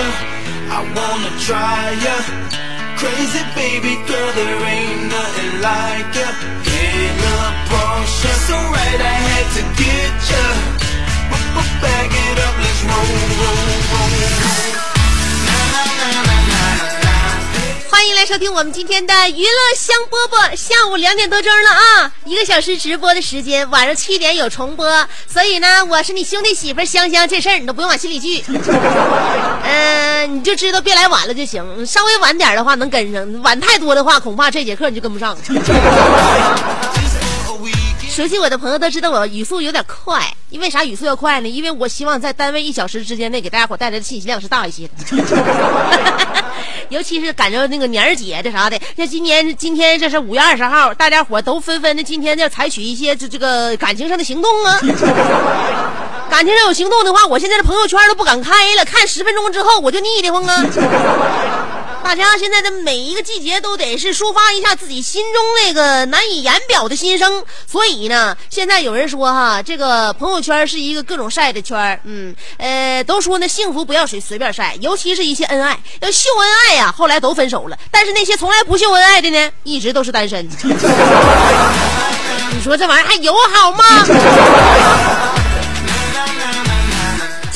Porsche, I wanna try ya. Crazy baby girl, there ain't nothing like ya. Hey, look, Porsche, so right I had to get ya. B- b- Bag it up, let's roll, roll, roll, 欢迎来收听我们今天的娱乐香饽饽，下午两点多钟了啊，一个小时直播的时间，晚上七点有重播，所以呢，我是你兄弟媳妇香香，这事儿你都不用往心里去，嗯、你就知道别来晚了就行，稍微晚点的话能跟上，晚太多的话，恐怕这节课你就跟不上。Just for a weekend. 熟悉我的朋友都知道我语速有点快，因为啥语速要快呢？因为我希望在单位一小时之间内给大家伙带来的信息量是大一些的，尤其是赶着那个年儿节这啥的，像今年今天这是五月二十号，大家伙都纷纷的今天要采取一些这这个感情上的行动啊。感情上有行动的话，我现在的朋友圈都不敢开了，看十分钟之后我就腻得慌啊。大家现在的每一个季节都得是抒发一下自己心中那个难以言表的心声，所以呢，现在有人说哈，这个朋友圈是一个各种晒的圈嗯，呃，都说呢幸福不要随随便晒，尤其是一些恩爱要秀恩爱呀、后来都分手了，但是那些从来不秀恩爱的呢，一直都是单身。你说这玩意儿还友好吗？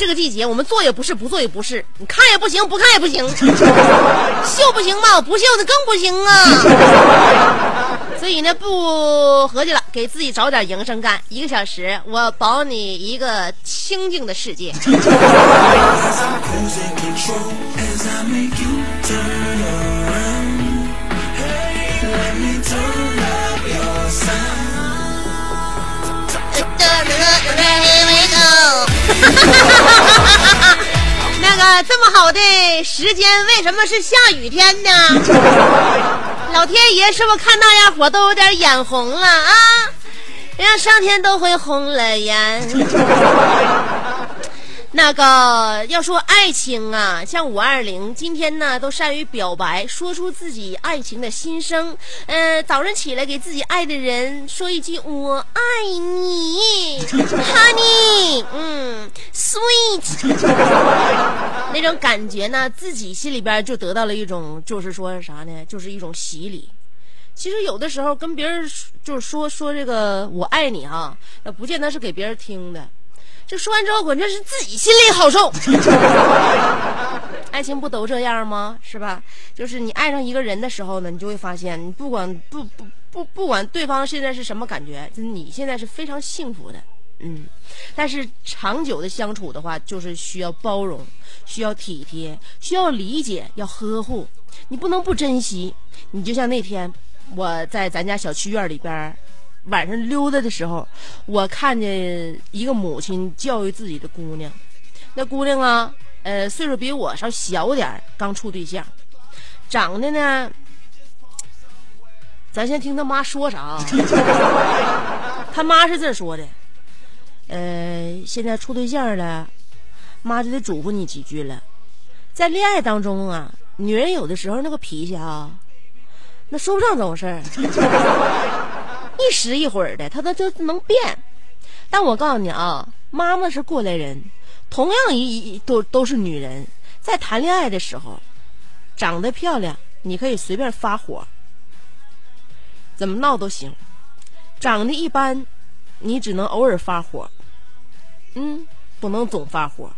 这个季节，我们做也不是，不做也不是，你看也不行，不看也不行，秀不行吗？不秀那更不行啊！所以呢，不合计了，给自己找点营生干，一个小时，我保你一个清静的世界。那个这么好的时间，为什么是下雨天呢？老天爷是不是看大家伙都有点眼红了啊？让上天都会红了眼。那个要说爱情啊，像五二零今天呢，都善于表白，说出自己爱情的心声。呃，早上起来给自己爱的人说一句“我爱你，honey”，嗯，sweet，那种感觉呢，自己心里边就得到了一种，就是说啥呢，就是一种洗礼。其实有的时候跟别人就是说说这个“我爱你”哈，那不见得是给别人听的。这说完之后，关键是自己心里好受。爱情不都这样吗？是吧？就是你爱上一个人的时候呢，你就会发现，你不管不不不不管对方现在是什么感觉，就你现在是非常幸福的。嗯，但是长久的相处的话，就是需要包容，需要体贴，需要理解，要呵护。你不能不珍惜。你就像那天我在咱家小区院里边儿晚上溜达的时候，我看见一个母亲教育自己的姑娘，那姑娘啊，呃，岁数比我稍小点儿，刚处对象，长得呢，咱先听他妈说啥啊？他妈是这说的，呃，现在处对象了，妈就得嘱咐你几句了。在恋爱当中啊，女人有的时候那个脾气啊，那说不上怎么回事儿，一时一会儿的，她都就能变。但我告诉你啊，妈妈是过来人，同样一一都都是女人，在谈恋爱的时候，长得漂亮，你可以随便发火，怎么闹都行；长得一般，你只能偶尔发火，嗯，不能总发火。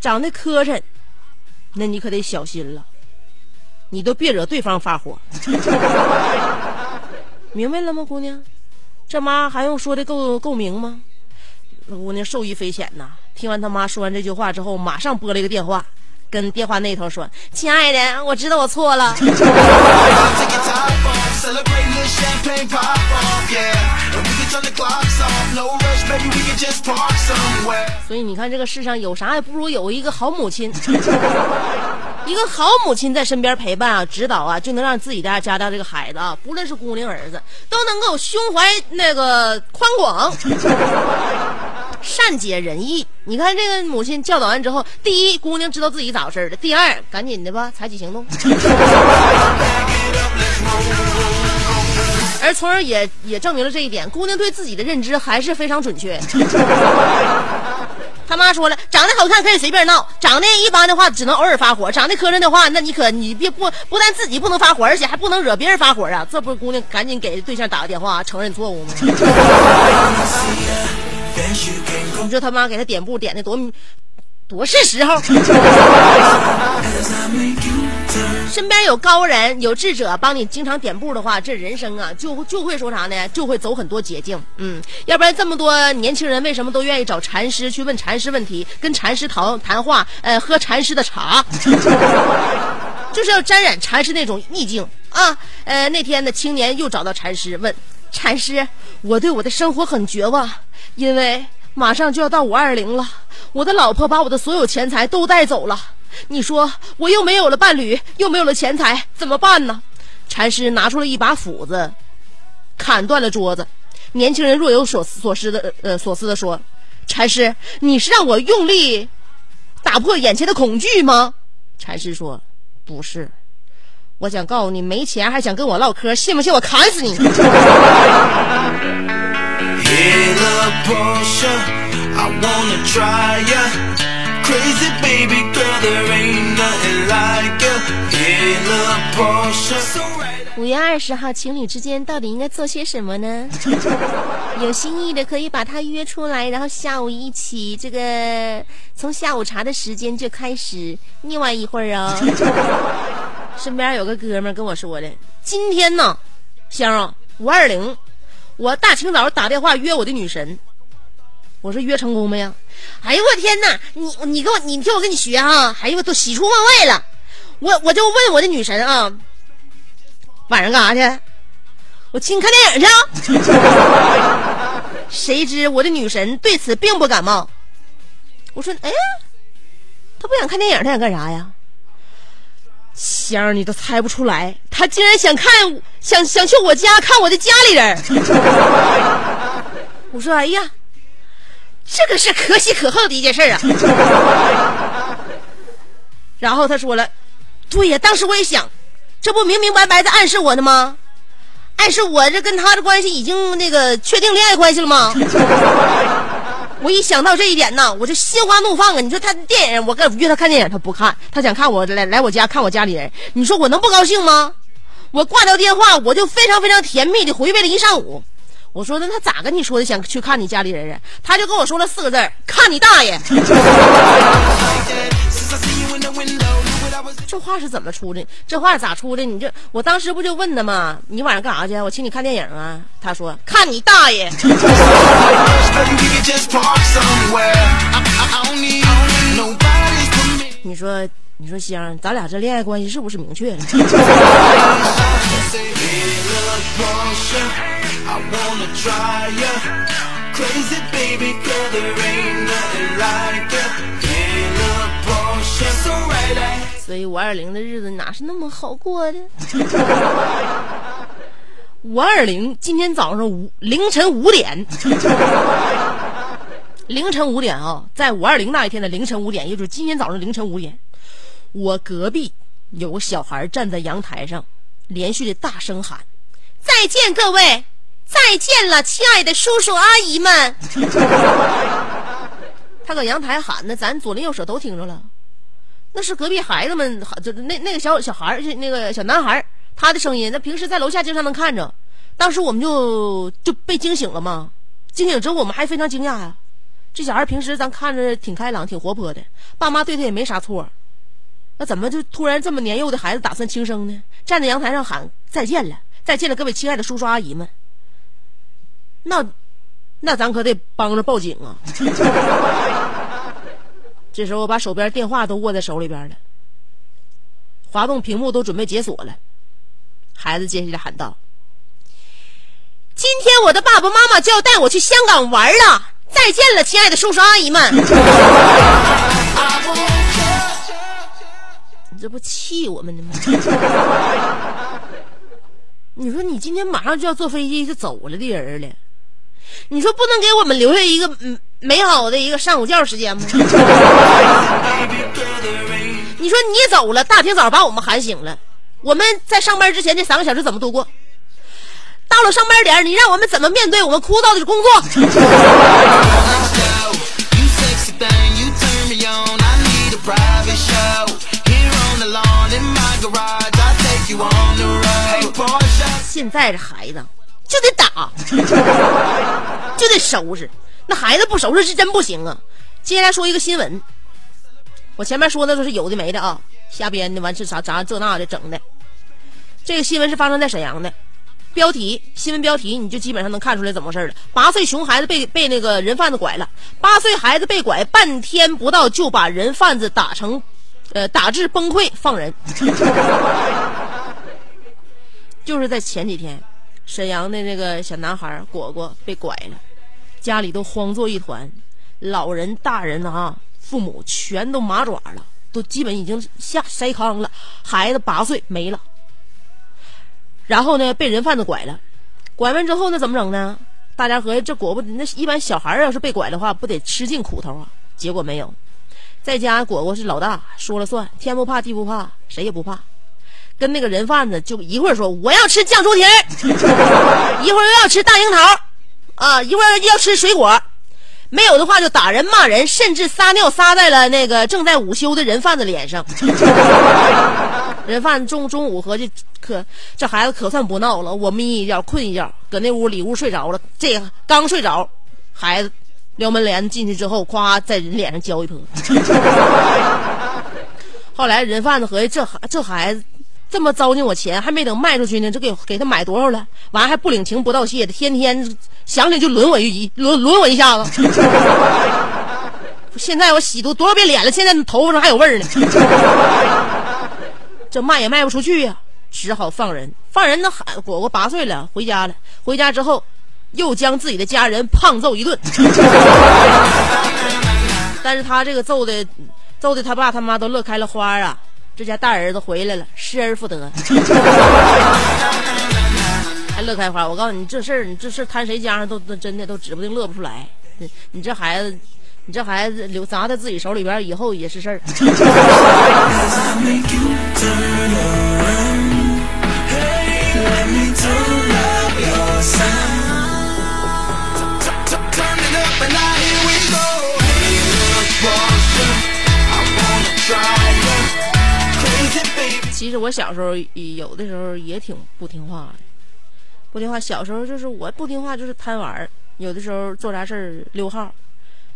长得磕碜，那你可得小心了，你都别惹对方发火。明白了吗姑娘？这妈还用说的够够明吗？那姑娘受益匪浅呐。听完他妈说完这句话之后马上拨了一个电话跟电话那头说亲爱的我知道我错了。所以你看这个世上有啥也不如有一个好母亲。一个好母亲在身边陪伴啊、指导啊，就能让自己家家的这个孩子啊，不论是姑娘儿子，都能够胸怀那个宽广，善解人意。你看这个母亲教导完之后，第一，姑娘知道自己咋回事了；第二，赶紧的吧，采取行动。而从而也也证明了这一点，姑娘对自己的认知还是非常准确。他妈说了，长得好看可以随便闹，长得一般的话只能偶尔发火，长得磕碜的话，那你可你别不不但自己不能发火，而且还不能惹别人发火啊！这不是姑娘赶紧给对象打个电话承认错误吗？你说他妈给他点布点的多多是时候。身边有高人、有智者帮你经常点步的话，这人生啊就就会说啥呢？就会走很多捷径。嗯，要不然这么多年轻人为什么都愿意找禅师去问禅师问题，跟禅师谈谈话，呃，喝禅师的茶，就是要沾染禅师那种意境啊。呃，那天的，青年又找到禅师问禅师：“我对我的生活很绝望，因为马上就要到五二零了，我的老婆把我的所有钱财都带走了。你说我又没有了伴侣，又没有了钱财，怎么办呢？”禅师拿出了一把斧子，砍断了桌子。年轻人若有所思所思的呃所思的说：“禅师，你是让我用力打破眼前的恐惧吗？”禅师说：“不是。”我想告诉你，没钱还想跟我唠嗑，信不信我砍死你？Get a Porsche, I wanna try You，Crazy baby girl, there ain't nothing like ya. Get a Porsche 五月二十号，情侣之间到底应该做些什么呢？有心意的可以把他约出来，然后下午一起这个从下午茶的时间就开始腻歪一会儿哦。身边有个哥们跟我说的，今天呢，香儿五二零，我大清早打电话约我的女神。我说约成功没呀？哎呦我天哪！你你给我你听我跟你学哈、哎呦我都喜出望外了。我我就问我的女神啊，晚上干啥去？我请你看电影去。谁知我的女神对此并不感冒。我说，哎呀，她不想看电影，她想干啥呀？香儿，你都猜不出来，他竟然想看，想想去我家看我的家里人。我说，哎呀，这个是可喜可贺的一件事啊。然后他说了，对呀，当时我也想，这不明明白白在暗示我呢吗？暗示我这跟他的关系已经那个确定恋爱关系了吗？我一想到这一点呢，我就心花怒放啊！你说他电影，我跟约他看电影，他不看，他想看我来来我家看我家里人，你说我能不高兴吗？我挂掉电话，我就非常非常甜蜜的回味了一上午。我说那他咋跟你说的？想去看你家里人啊？他就跟我说了四个字：看你大爷！这话是怎么出的？这话咋出的？你这，我当时不就问他吗？你晚上干啥去？我请你看电影啊。他说：“看你大爷！Baby, we can just park somewhere. ain't need nobody's permission. 你说，你说香，咱俩这恋爱关系是不是明确了？所以五二零的日子哪是那么好过的？五二零今天早上五凌晨五点，凌晨五点啊，在五二零那一天的凌晨五点，也就是今天早上凌晨五点，我隔壁有个小孩站在阳台上，连续的大声喊：“再见，各位！再见了，亲爱的叔叔阿姨们！” 他搁阳台喊呢，咱左邻右舍都听着了。那是隔壁孩子们，就那那个小小孩儿，那个小男孩儿，他的声音。那平时在楼下经常能看着，当时我们就就被惊醒了嘛。惊醒之后，我们还非常惊讶呀。这小孩平时咱看着挺开朗、挺活泼的，爸妈对他也没啥错。那怎么就突然这么年幼的孩子打算轻生呢？站在阳台上喊再见了，再见了，各位亲爱的叔叔阿姨们。那那咱可得帮着报警啊！这时候我把手边电话都握在手里边了，滑动屏幕都准备解锁了。孩子接下来喊道：“今天我的爸爸妈妈就要带我去香港玩了，再见了，亲爱的叔叔阿姨们！”你这不气我们呢吗？你说你今天马上就要坐飞机就走了的人了，你说不能给我们留下一个嗯？美好的一个上午觉时间吗？你说你走了，大清早把我们喊醒了，我们在上班之前这三个小时怎么度过？到了上班点，你让我们怎么面对我们枯燥的工作？现在这孩子就得打，就得收拾。那孩子不收拾是真不行啊！接下来说一个新闻，我前面说的都是有的没的啊，瞎编的，完事啥啥这那的整的。这个新闻是发生在沈阳的，标题新闻标题你就基本上能看出来怎么回事了。八岁熊孩子被被那个人贩子拐了，八岁孩子被拐半天不到就把人贩子打成，呃打至崩溃放人。就是在前几天，沈阳的那个小男孩果果被拐了。家里都慌作一团，老人、大人啊，父母全都麻爪了，都基本已经下筛糠了。孩子八岁没了，然后呢，被人贩子拐了，拐完之后那怎么整呢？大家合计，这果不那一般小孩要是被拐的话，不得吃尽苦头啊？结果没有，在家果果是老大，说了算，天不怕地不怕，谁也不怕。跟那个人贩子就一会儿说我要吃酱猪蹄儿，一会儿又要吃大樱桃。啊，一会儿要吃水果，没有的话就打人骂人，甚至撒尿撒在了那个正在午休的人贩子脸上。人贩子中中午合计，可这孩子可算不闹了，我眯一觉困一觉，搁那屋里屋睡着了。这刚睡着，孩子撩门帘进去之后，咵在人脸上浇一泼。后来人贩子合计，这孩这孩子。这么糟践我钱，还没等卖出去呢，就给给他买多少了？完还不领情不道谢的，天天想起就轮我一轮轮我一下子。现在我洗多多少遍脸了，现在头发上还有味儿呢。这卖也卖不出去呀，只好放人。放人那喊果果八岁了，回家了。回家之后，又将自己的家人胖揍一顿。但是他这个揍的，揍的他爸他妈都乐开了花啊。这家大儿子回来了，失而复得，还乐开花。我告诉你，这事儿，你这事儿摊谁家上都都真的都指不定乐不出来。你这孩子，你这孩子留砸在自己手里边，以后也是事儿。其实我小时候有的时候也挺不听话的，不听话。小时候就是我不听话，就是贪玩儿。有的时候做啥事儿溜号，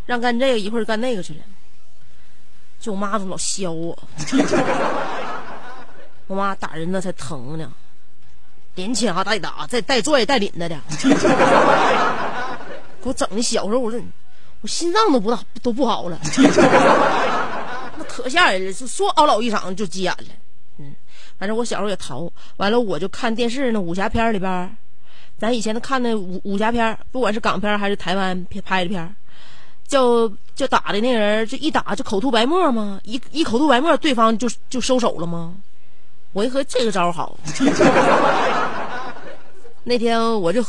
让干这个一会儿干那个去了。就我妈都老削我，我妈打人那才疼呢，连掐带打，再带拽带领的的，给我整的小时候我这我心脏都不大都不好了，那可吓人了，说嗷老一场就急眼了。反正我小时候也淘，完了我就看电视那武侠片里边，咱以前看那武武侠片，不管是港片还是台湾拍的片，就就打的那人就一打就口吐白沫吗？一一口吐白沫，对方就就收手了吗？我一合这个招好，那天我就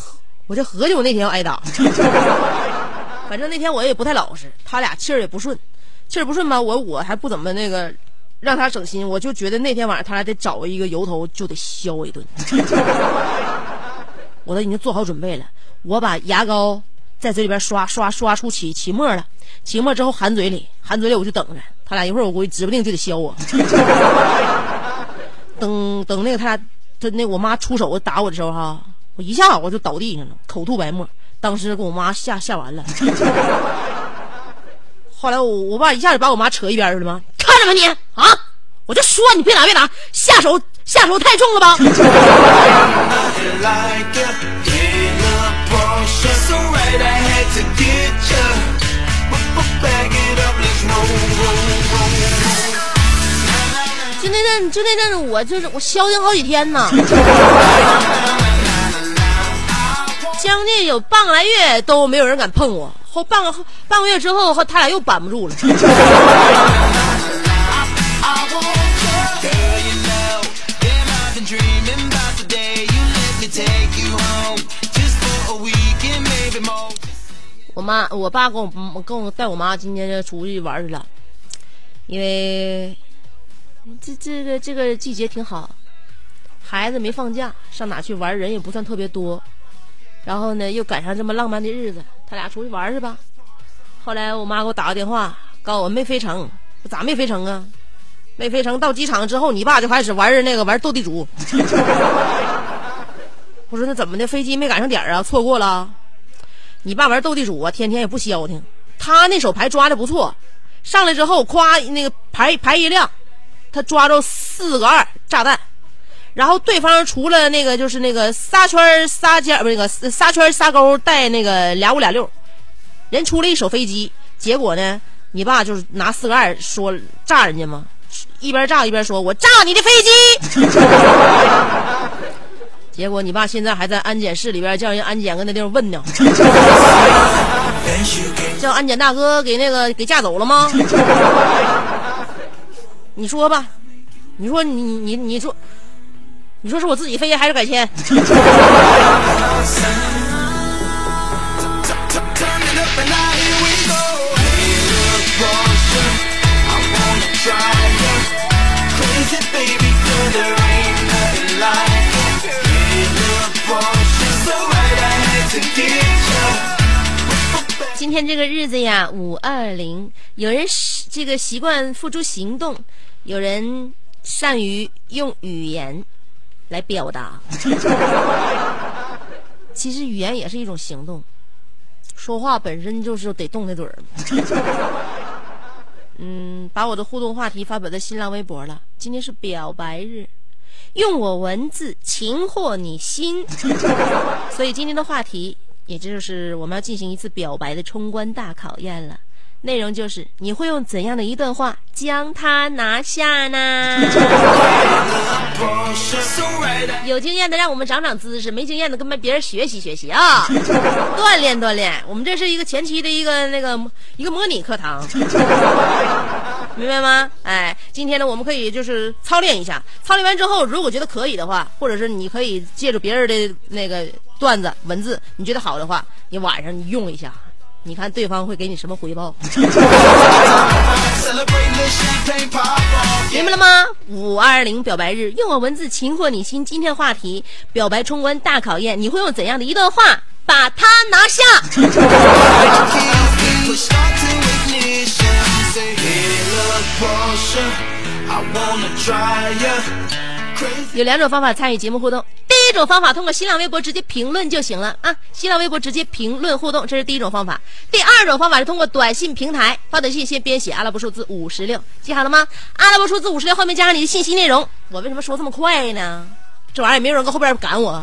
我就合计我那天要挨打，反正那天我也不太老实，他俩气儿也不顺，气儿不顺吧，我我还不怎么那个让他省心，我就觉得那天晚上他俩得找一个由头就得削我一顿，我都已经做好准备了，我把牙膏在嘴里边刷刷刷出起起沫了，起沫之后含嘴里，含嘴里我就等着他俩一会儿我估计指不定就得削我，等等那个他俩他那我妈出手打我的时候哈。我一下我就倒地上了，口吐白沫，当时给我妈吓吓完了。后来我我爸一下就把我妈扯一边去了吗？什么你啊？我就说你别打别打，下手下手太重了吧。就那阵，就那阵，我就是我消停好几天呢，将近有半个来月都没有人敢碰我。后半个半个月之后，他俩又扳不住了。我妈我爸跟我跟我带我妈今天就出去玩去了，因为这这个这个季节挺好，孩子没放假，上哪去玩人也不算特别多，然后呢又赶上这么浪漫的日子，他俩出去玩去吧。后来我妈给我打个电话，告诉我没飞成，咋没飞成啊？没飞成，到机场之后，你爸就开始玩儿那个玩斗地主。我说那怎么的？飞机没赶上点儿啊？错过了？你爸玩斗地主啊，天天也不消停。他那手牌抓的不错，上来之后，咵那个牌牌一亮，他抓着四个二炸弹，然后对方除了那个就是那个仨圈仨尖不是那个仨圈仨勾带那个俩五俩六，人出了一手飞机，结果呢，你爸就是拿四个二说炸人家嘛，一边炸一边说：“我炸你的飞机。”结果你爸现在还在安检室里边叫人安检搁那地方问呢 叫安检大哥给那个给架走了吗？你说吧，你说你你你说，你说是我自己飞还是改签？今天这个日子呀，五二零，有人这个习惯付诸行动，有人善于用语言来表达。其实语言也是一种行动，说话本身就是得动那嘴儿。嗯，把我的互动话题发表在新浪微博了。今天是表白日，用我文字擒获你心。所以今天的话题，也就是我们要进行一次表白的冲关大考验了。内容就是你会用怎样的一段话将他拿下呢？有经验的让我们长长姿势，没经验的跟别人学习学习啊，锻炼锻炼。我们这是一个前期的一个那个一个模拟课堂，明白吗？哎，今天呢，我们可以就是操练一下，操练完之后，如果觉得可以的话，或者是你可以借助别人的那个段子文字，你觉得好的话，你晚上你用一下，你看对方会给你什么回报。明白了吗？五二零表白日，用我文字擒获你心。今天话题：表白冲关大考验，你会用怎样的一段话把他拿下？有两种方法参与节目互动。第一种方法通过新浪微博直接评论就行了啊，新浪微博直接评论互动，这是第一种方法。第二种方法是通过短信平台发短信，先编写阿拉伯数字五十六，记好了吗？阿拉伯数字五十六后面加上你的信息内容。我为什么说这么快呢？这玩意儿也没有人搁后边赶我，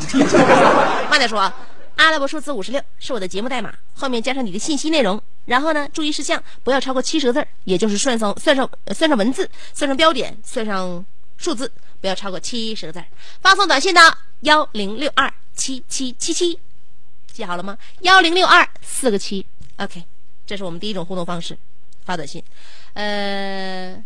慢点说啊。阿拉伯数字五十六是我的节目代码，后面加上你的信息内容。然后呢，注意事项不要超过七十个字儿也就是算上算上算上文字，算上标点，算上数字，不要超过七十个字儿。发送短信到幺零六二七七七七，记好了吗？幺零六二四个七，OK，这是我们第一种互动方式，发短信。呃，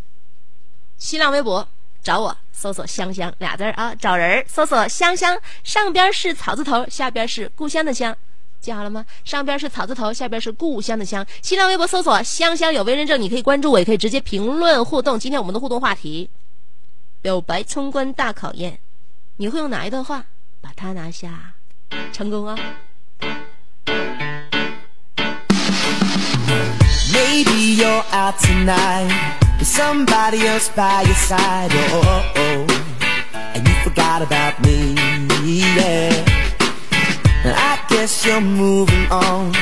新浪微博找我搜索“香香”俩字儿啊，找人儿搜索“香香”，上边是草字头，下边是故乡的乡，记好了吗？上边是草字头，下边是故乡的乡。新浪微博搜索“香香有为人证”，你可以关注我，也可以直接评论互动。今天我们的互动话题：表白冲关大考验，你会用哪一段话把它拿下？成功啊！Maybe you're out tonight with somebody else by your side. Oh, oh, oh. and you forgot about me. Yeah. I guess you're moving on.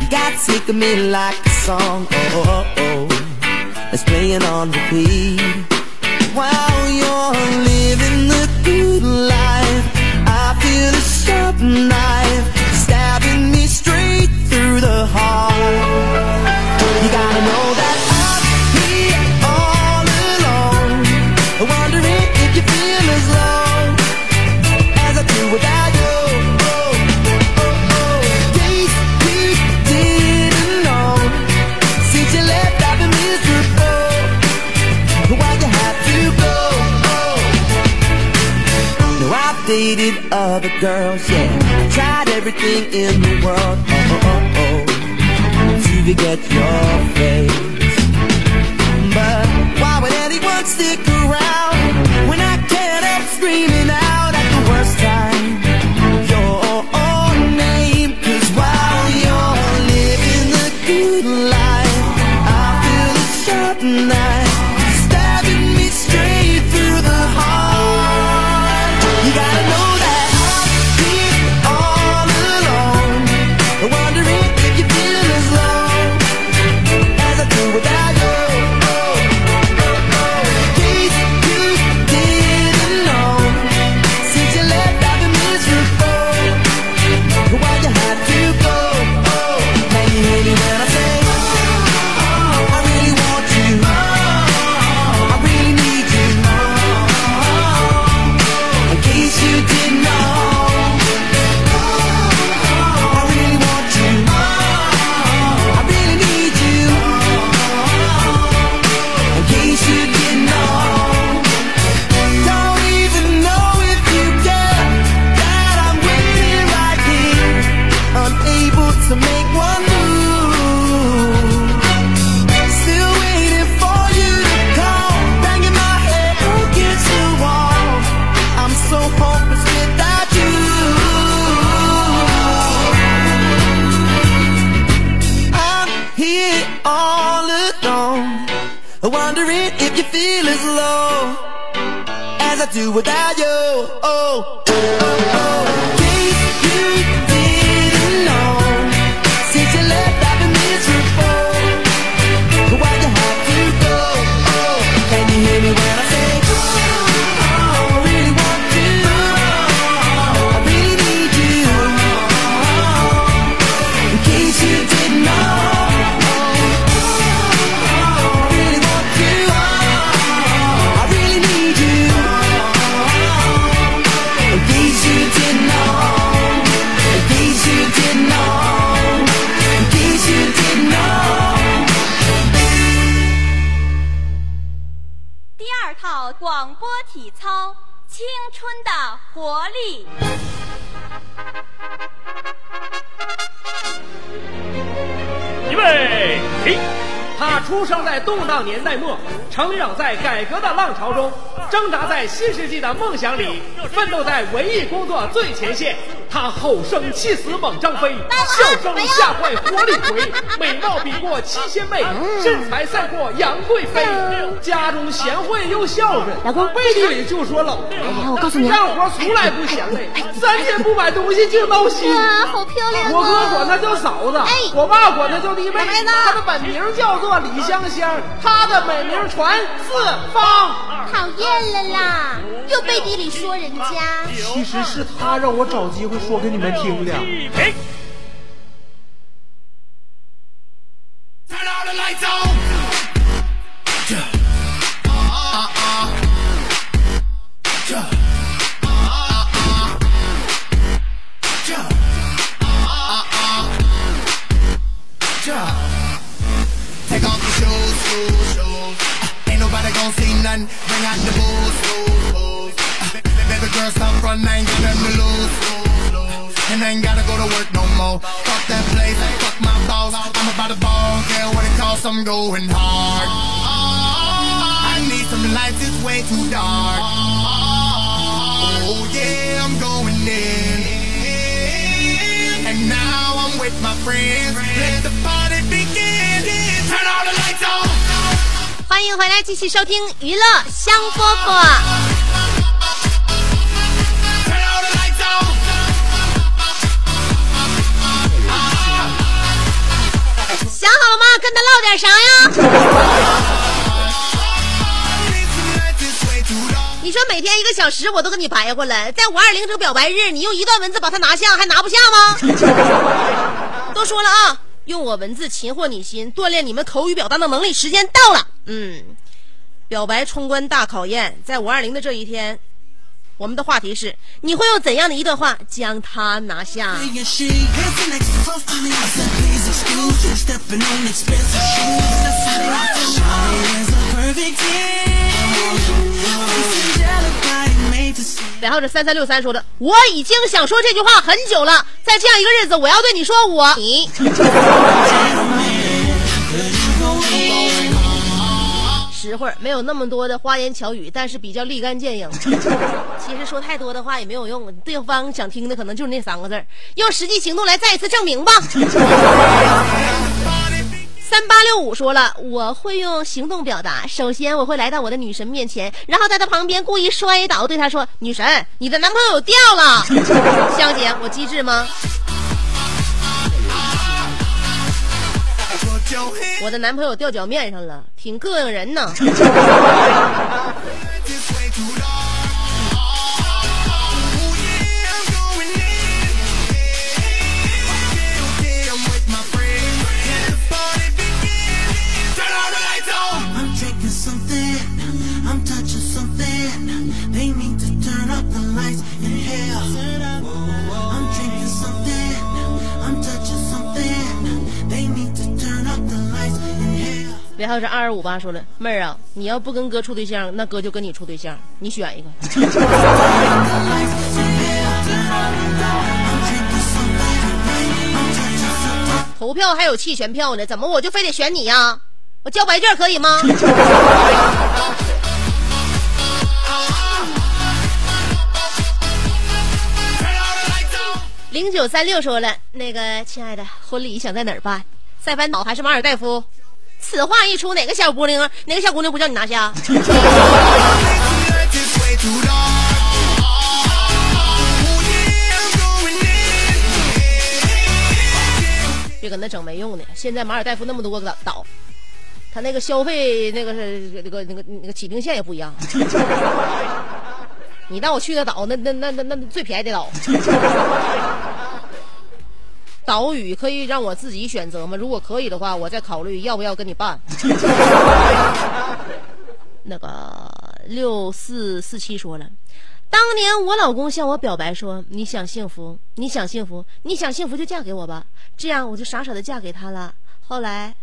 You got sick of me like a song. Oh, oh, oh, oh. It's playing on repeat. While you're living the good life, I feel a sharp knife I've dated other girls, yeah. Tried everything in the world. Oh, oh, oh, oh to forget your face. 年代末，成长在改革的浪潮中，挣扎在新世纪的梦想里，奋斗在文艺工作最前线。他吼声气死猛张飞，笑声吓坏活李逵，美貌比过七仙妹，身材赛过杨贵妃。家中贤惠又孝顺，老公背地里就说老婆哎呀我告诉你啊干活从来不嫌累，三天不买东西就闹心。哇，好漂亮我哥啊！管她叫嫂子，哎我爸管她叫弟妹。她的本名叫做李香香，她的美名传四方。讨厌了啦，又背地里说人家。其实是他让我找机会说给你们听的。Turn all the lights on. Take off your shoes, shoes, shoes. Ain't nobody gonna see nothing. Bring out the booze, girl, stop front, I ain't got nothing to lose, lose. And I ain't gotta go to work no more. Fuck that place, fuck my boss. I'm about to ball, care what it costs, I'm going hard. I need some light, it's way too dark. Oh yeah, I'm going in. And now I'm with my friends. Let the party begin. Turn all the lights on. 欢迎回来，继续收听娱乐香饽饽。 想好了吗？跟他唠点啥呀？你说每天一个小时我都跟你白活了，在五二零这个表白日，你用一段文字把它拿下，还拿不下吗？都说了啊，用我文字擒获你心，锻炼你们口语表达的能力，时间到了。嗯，表白冲关大考验，在五二零的这一天，我们的话题是你会用怎样的一段话将他拿下？然后这三三六三说的我已经想说这句话很久了在这样一个日子我要对你说我你 实惠没有那么多的花言巧语，但是比较立竿见影。其实说太多的话也没有用，对方想听的可能就是那三个字，用实际行动来再一次证明吧。三八六五说了，我会用行动表达。首先，我会来到我的女神面前，然后在她旁边故意摔倒，对她说：“女神，你的男朋友掉了。”香姐，我机智吗？我的男朋友掉脚面上了，挺膈应人呢。然后是二二五八说了，妹儿啊，你要不跟哥处对象，那哥就跟你处对象，你选一个。投票还有弃权票呢，怎么我就非得选你呀？我交白卷可以吗？零九三六说了，那个亲爱的，婚礼想在哪儿办？塞班岛还是马尔代夫？此话一出，哪个小姑娘，哪个小姑娘不叫你拿下. Oh. 别搁那整没用的。现在马尔代夫那么多个岛，他那个消费那个是那个那个那个起兵线也不一样。你带我去的岛，那那那那那最便宜的岛。岛屿可以让我自己选择吗？如果可以的话，我再考虑要不要跟你办。那个六四四七说了，当年我老公向我表白说：“你想幸福，你想幸福，你想幸福就嫁给我吧。”这样我就傻傻的嫁给他了。后来，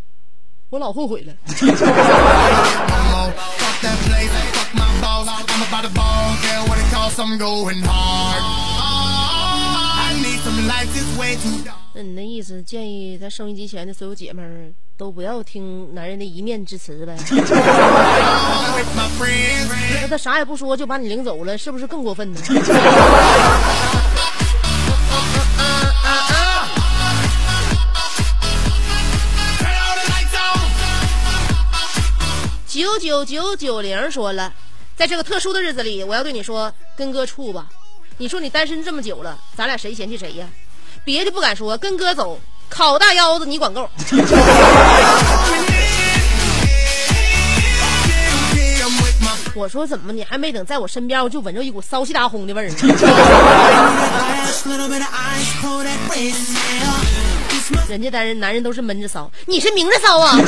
我老后悔了。那你那意思，建议在收音机前的所有姐妹儿都不要听男人的一面之词呗？那他啥也不说就把你领走了，是不是更过分呢？九九九九零说了，在这个特殊的日子里，我要对你说，跟哥处吧。你说你单身这么久了，咱俩谁嫌弃谁呀、别的不敢说，跟哥走，烤大腰子你管够。我说怎么你还没等在我身边，我就闻着一股骚气大轰的味儿。呢 人家男人男人都是闷着骚，你是明着骚啊！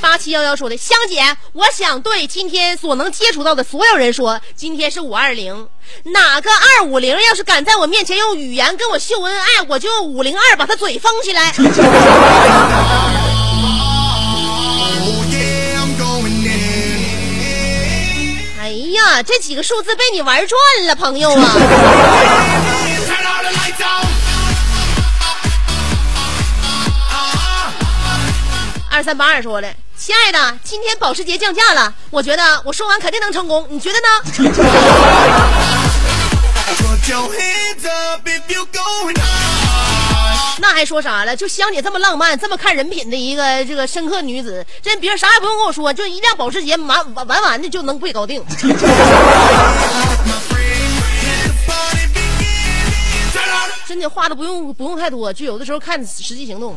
八七幺幺说的，香姐，我想对今天所能接触到的所有人说，今天是五二零，哪个二五零要是敢在我面前用语言跟我秀恩爱，我就用五零二把他嘴封起来。哎呀，这几个数字被你玩转了，朋友啊！二三八二说的，亲爱的，今天保时捷降价了，我觉得我说完肯定能成功，你觉得呢？那还说啥了？就香姐这么浪漫、这么看人品的一个这个深刻女子，真别人啥也不用跟我说，就一辆保时捷完完完的就能被搞定。真的话都不用不用太多，就有的时候看实际行动。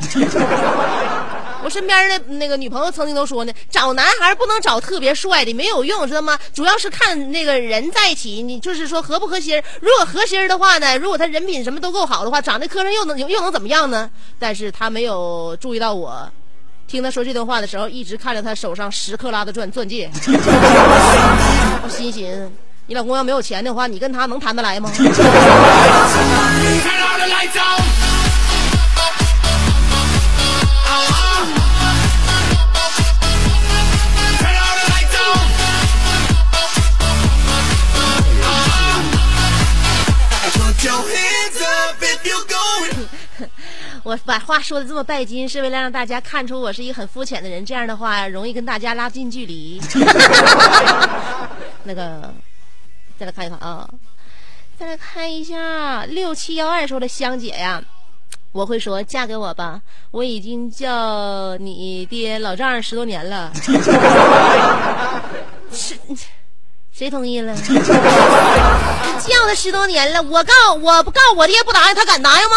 我身边的那个女朋友曾经都说呢，找男孩不能找特别帅的，没有用，知道吗？主要是看那个人在一起，你就是说合不合心。如果合心的话呢，如果他人品什么都够好的话，长得磕碜又能又能怎么样呢？但是他没有注意到我。听他说这段话的时候，一直看着他手上十克拉的钻钻戒，我心寻，你老公要没有钱的话，你跟他能谈得来吗？我把话说的这么拜金，是为了让大家看出我是一个很肤浅的人，这样的话容易跟大家拉近距离。那个，再来看一看啊，再来看一下六七幺二说的香姐呀，我会说嫁给我吧，我已经叫你爹老丈人十多年了。是。谁同意了？叫他十多年了。我告我，不告我爹，不答应他。敢答应吗？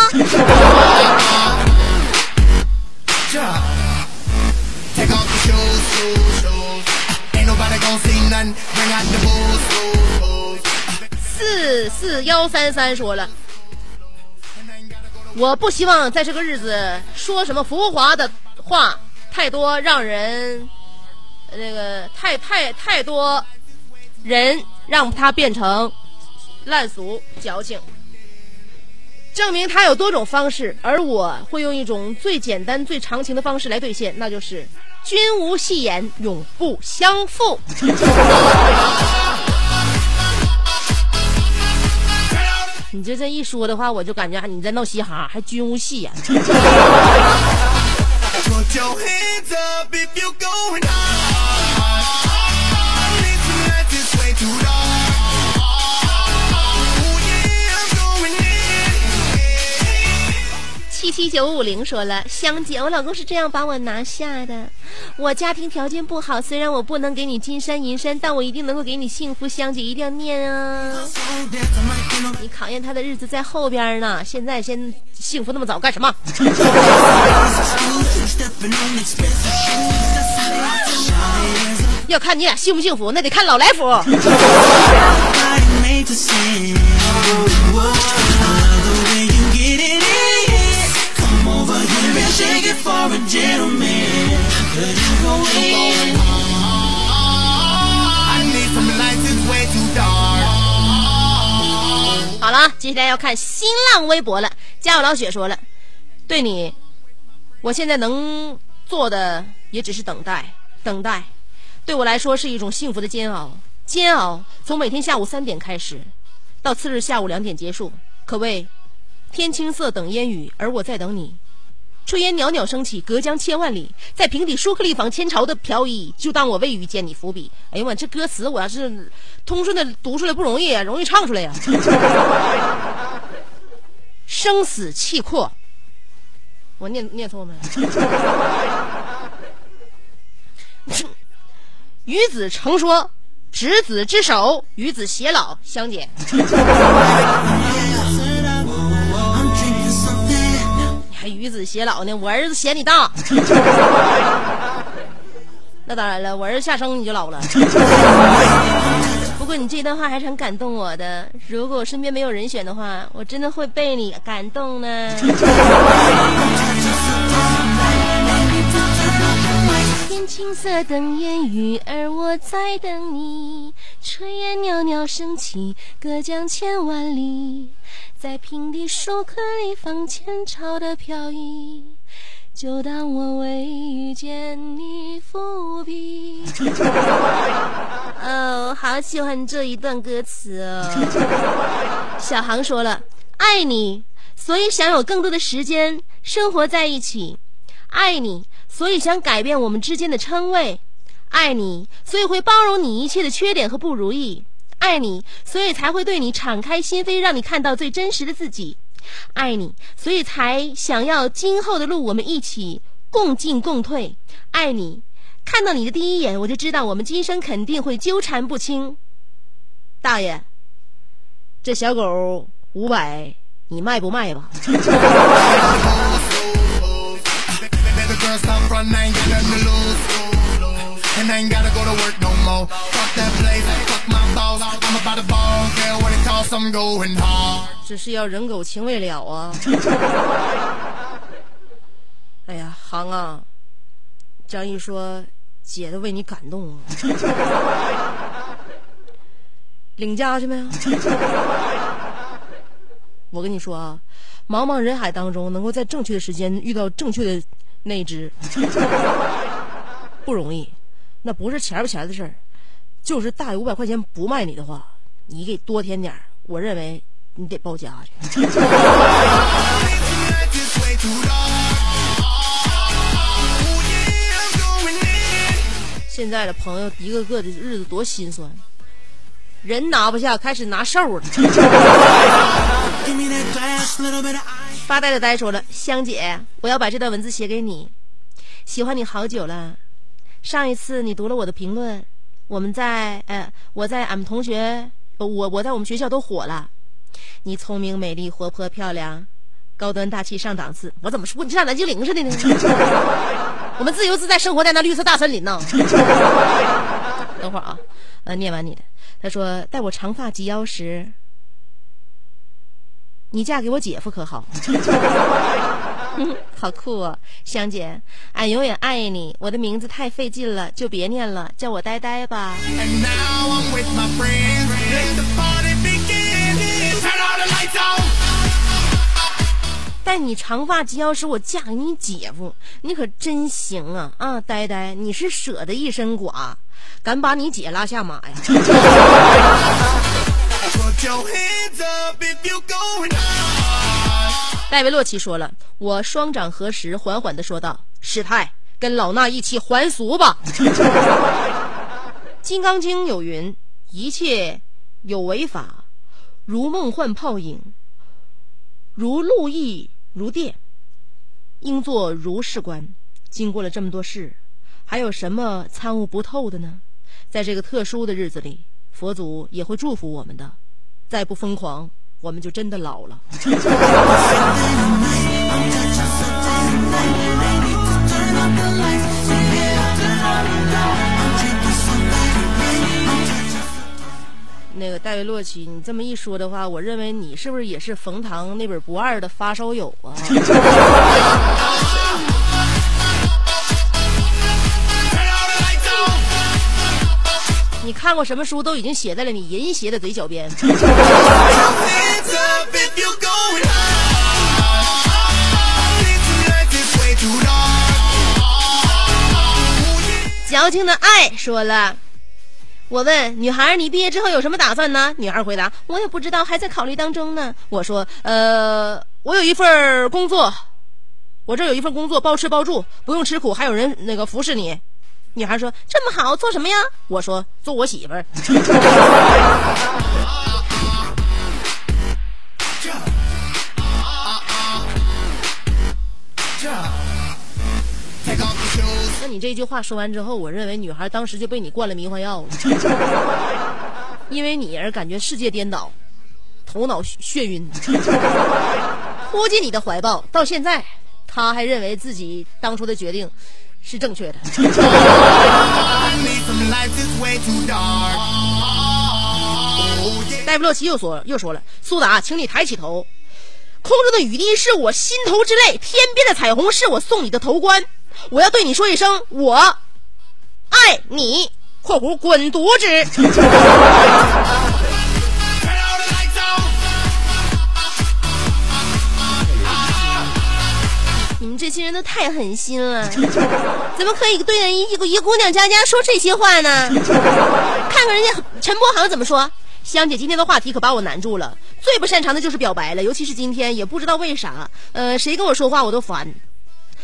四四幺三三说了，我不希望在这个日子说什么浮华的话，太多让人那个太太太多。人让他变成烂俗矫情。证明他有多种方式，而我会用一种最简单、最长情的方式来兑现，那就是君无戏言，永不相负。你这这一说的话，我就感觉你在闹嘻哈，还君无戏言。七七九五零说了，香姐，我老公是这样把我拿下的。我家庭条件不好，虽然我不能给你金山银山，但我一定能够给你幸福。香姐一定要念啊！你考验他的日子在后边呢，现在先幸福那么早干什么？要看你俩幸不幸福，那得看老来福。好了，接下来要看新浪微博了。家有老雪说了，对你，我现在能做的也只是等待，等待，对我来说是一种幸福的煎熬。煎熬从每天下午三点开始，到次日下午两点结束，可谓天青色等烟雨，而我在等你。炊烟袅袅升起，隔江千万里，在平底舒克利坊千朝的飘逸，就当我未遇见你伏笔。哎呀妈，这歌词我要是通顺的读出来不容易啊，容易唱出来呀、生死契阔，我念念错没？与子成说，执子之手，与子偕老。香姐，与子偕老呢？我儿子嫌你大。那当然了，我儿子下生你就老了。不过你这段话还是很感动我的。如果我身边没有人选的话，我真的会被你感动呢。青色等烟雨，而我在等你。炊烟袅袅升起，隔江千万里，在平地树棵里放前朝的飘逸。就当我为遇见你伏笔。哦，好喜欢这一段歌词哦。小航说了，爱你，所以想有更多的时间生活在一起；爱你，所以想改变我们之间的称谓；爱你，所以会包容你一切的缺点和不如意；爱你，所以才会对你敞开心扉，让你看到最真实的自己。爱你，所以才想要今后的路我们一起共进共退。爱你，看到你的第一眼我就知道我们今生肯定会纠缠不清。大爷，这小狗五百，你卖不卖吧？这是要人狗情未了啊！哎呀，航啊，张毅说，姐都为你感动啊！领家去没？我跟你说啊，茫茫人海当中，能够在正确的时间遇到正确的那只，不容易。那不是钱不钱的事儿，就是大爷五百块钱不卖你的话，你给多添点儿我认为你得包家去。Life is way too long. Oh yeah, I'm going in. 现在的朋友一个个的日子多心酸，人拿不下，开始拿瘦了。发呆的呆说了：“香姐，我要把这段文字写给你，喜欢你好久了。上一次你读了我的评论，我们在呃，我在俺们同学，我我在我们学校都火了。你聪明、美丽、活泼、漂亮，高端大气、上档次。我怎么说你像蓝精灵似的呢？我们自由自在生活在那绿色大森林呢。等会儿啊，呃，念完你的。他说待我长发及腰时。”你嫁给我姐夫可好？好酷啊，香姐，俺永远爱你。我的名字太费劲了，就别念了，叫我呆呆吧。待你长发及腰时，我嫁给你姐夫，你可真行啊！啊，呆呆，你是舍得一身剐，敢把你姐拉下马呀？戴维洛奇说了，我双掌合十，缓缓的说道：“师太，跟老衲一起还俗吧。”《金刚经》有云：“一切有为法，如梦幻泡影，如露亦如电，应作如是观。”经过了这么多事，还有什么参悟不透的呢？在这个特殊的日子里，佛祖也会祝福我们的。再不疯狂，我们就真的老了。那个戴维洛奇，你这么一说的话，我认为你是不是也是冯唐那本不二的发烧友啊？你看过什么书都已经写在了你淫邪的嘴角边。矫情的爱说了。我问女孩：“你毕业之后有什么打算呢？”女孩回答：“我也不知道，还在考虑当中呢。”我说：“呃，我有一份工作，我这有一份工作，包吃包住，不用吃苦，还有人那个服侍你。”女孩说：“这么好，做什么呀？”我说：“做我媳妇儿。那你这句话说完之后，我认为女孩当时就被你灌了迷幻药，因为你而感觉世界颠倒，头脑眩晕，扑进你的怀抱。到现在，她还认为自己当初的决定是正确的。Oh. 戴夫洛奇又说又说了，苏达，请你抬起头，空中的雨滴是我心头之泪，天边的彩虹是我送你的头冠。我要对你说一声，我爱你（括弧滚犊子）。这些人都太狠心了，怎么可以对人一个一姑娘家家说这些话呢？看看人家陈柏航怎么说。香姐今天的话题可把我难住了，最不擅长的就是表白了，尤其是今天，也不知道为啥，呃，谁跟我说话我都烦。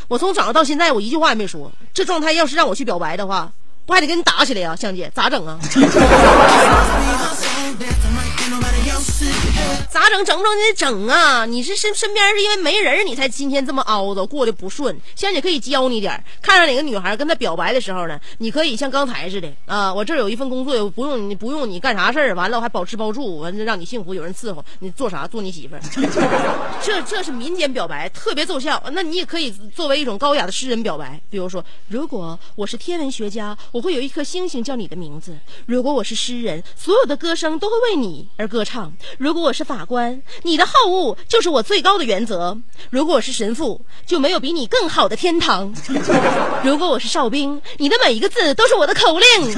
我从早上到现在，我一句话也没说。这状态要是让我去表白的话，不还得跟你打起来呀、香姐咋整啊？咋整？整不整你得整啊！你是身身边是因为没人你才今天这么凹的，过得不顺。香姐可以教你点，看上哪个女孩跟她表白的时候呢，你可以像刚才似的啊，我这有一份工作，不用你不用你干啥事儿，完了我还包吃包住，完了让你幸福，有人伺候，你做啥？做你媳妇。这这是民间表白，特别奏效。那你也可以作为一种高雅的诗人表白，比如说，如果我是天文学家，我会有一颗星星叫你的名字；如果我是诗人，所有的歌声都会为你而歌唱；如果我是法官，你的好恶就是我最高的原则；如果我是神父，就没有比你更好的天堂；如果我是哨兵，你的每一个字都是我的口令。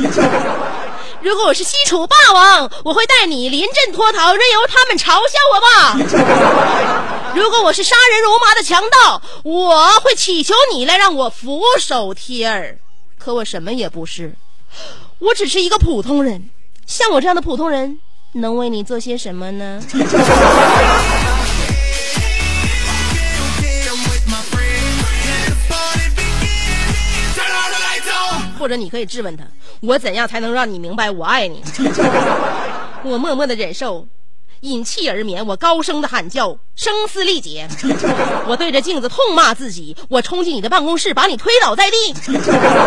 如果我是西楚霸王，我会带你临阵脱逃，任由他们嘲笑我吧。如果我是杀人如麻的强盗，我会祈求你来让我俯首帖耳。可我什么也不是，我只是一个普通人。像我这样的普通人，能为你做些什么呢？或者你可以质问他我怎样才能让你明白我爱你？我默默的忍受引气而眠。我高声的喊叫，声嘶力竭。我对着镜子痛骂自己。我冲进你的办公室，把你推倒在地。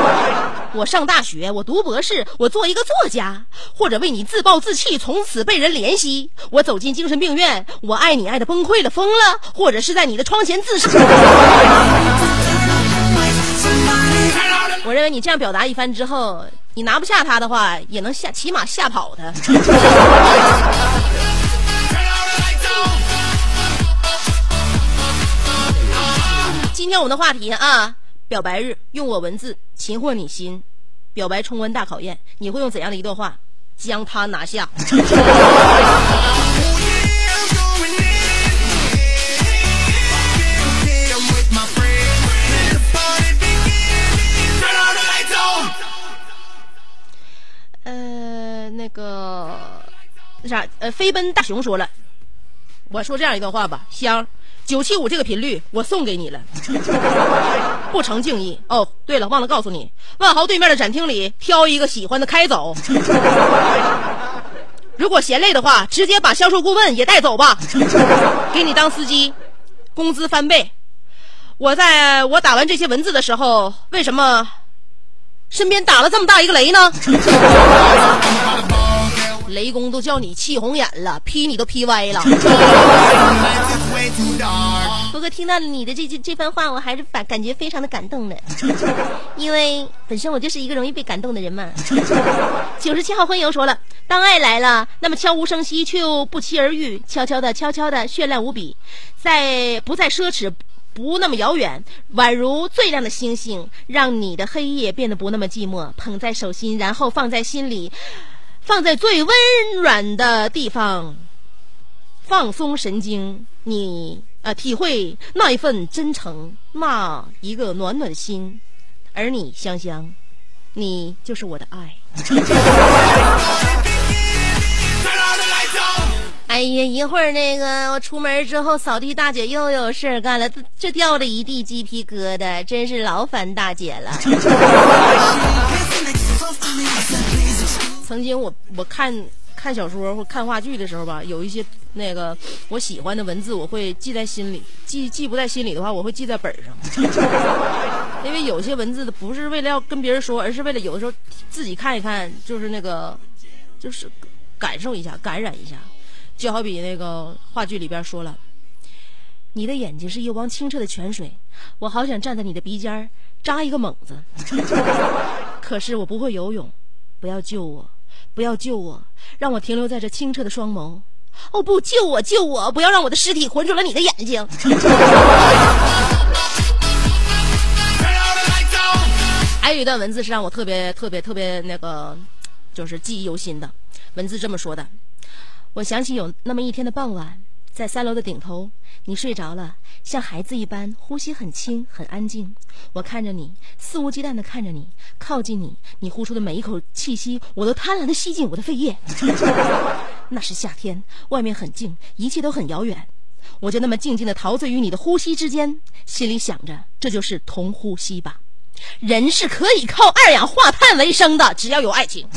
我上大学，我读博士，我做一个作家，或者为你自暴自弃，从此被人怜惜。我走进精神病院，我爱你爱的崩溃了，疯了，或者是在你的窗前自杀。我认为你这样表达一番之后，你拿不下他的话，也能吓，起码吓跑他。今天我们的话题啊，表白日，用我文字，擒获你心，表白冲关大考验，你会用怎样的一段话将他拿下？呃，那个，那啥，呃，飞奔大熊说了，我说这样一段话吧，香。九七五这个频率我送给你了，不成敬意。哦，对了，忘了告诉你，万豪对面的展厅里挑一个喜欢的开走。如果嫌累的话，直接把销售顾问也带走吧，给你当司机，工资翻倍。我在我打完这些文字的时候，为什么身边打了这么大一个雷呢？雷公都叫你气红眼了，劈你都劈歪了。不过听到你的这这这番话，我还是感感觉非常的感动的，因为本身我就是一个容易被感动的人嘛。九十七号婚友说了，当爱来了，那么悄无声息却又不期而遇，悄悄的、悄悄的，绚烂无比，在不再奢侈。不那么遥远，宛如最亮的星星，让你的黑夜变得不那么寂寞。捧在手心，然后放在心里，放在最温软的地方，放松神经，你呃体会那一份真诚，那一个暖暖的心，而你香香，你就是我的爱。哎呀，一会儿那个我出门之后，扫地大姐又有事儿干了，这这掉了一地鸡皮疙瘩，真是劳烦大姐了。曾经我我看看小说或看话剧的时候吧，有一些那个我喜欢的文字，我会记在心里；记记不在心里的话，我会记在本上。因为有些文字不是为了要跟别人说，而是为了有的时候自己看一看，就是那个，就是感受一下、感染一下。就好比那个话剧里边说了，你的眼睛是一汪清澈的泉水，我好想站在你的鼻尖扎一个猛子，可是我不会游泳，不要救我，不要救我，让我停留在这清澈的双眸。哦不，救我，救我！不要让我的尸体浑浊了你的眼睛。还有一段文字是让我特别特别特别那个，就是记忆犹新的。文字这么说的：我想起有那么一天的傍晚，在三楼的顶头，你睡着了，像孩子一般，呼吸很轻，很安静。我看着你，肆无忌惮的看着你，靠近你，你呼出的每一口气息，我都贪婪的吸进我的肺叶。那是夏天，外面很静，一切都很遥远。我就那么静静的陶醉于你的呼吸之间，心里想着，这就是同呼吸吧。人是可以靠二氧化碳为生的，只要有爱情。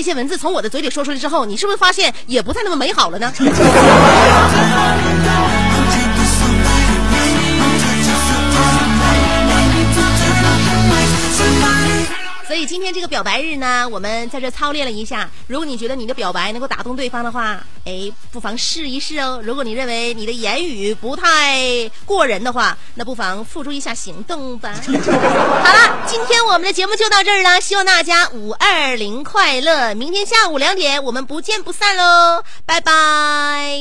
这些文字从我的嘴里说出来之后，你是不是发现也不太那么美好了呢？所以今天这个表白日呢，我们在这操练了一下。如果你觉得你的表白能够打动对方的话，哎，不妨试一试哦。如果你认为你的言语不太过人的话，那不妨付出一下行动吧。好了，今天我们的节目就到这儿了，希望大家五二零快乐！明天下午两点我们不见不散喽，拜拜。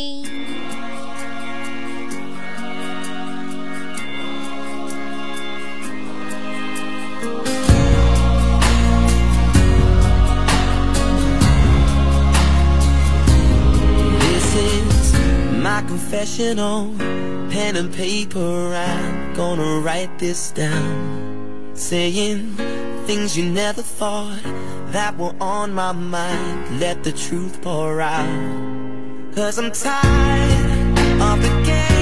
My confessional. Pen and paper, I'm gonna write this down. Saying things you never thought that were on my mind. Let the truth pour out. Cause I'm tired of the games.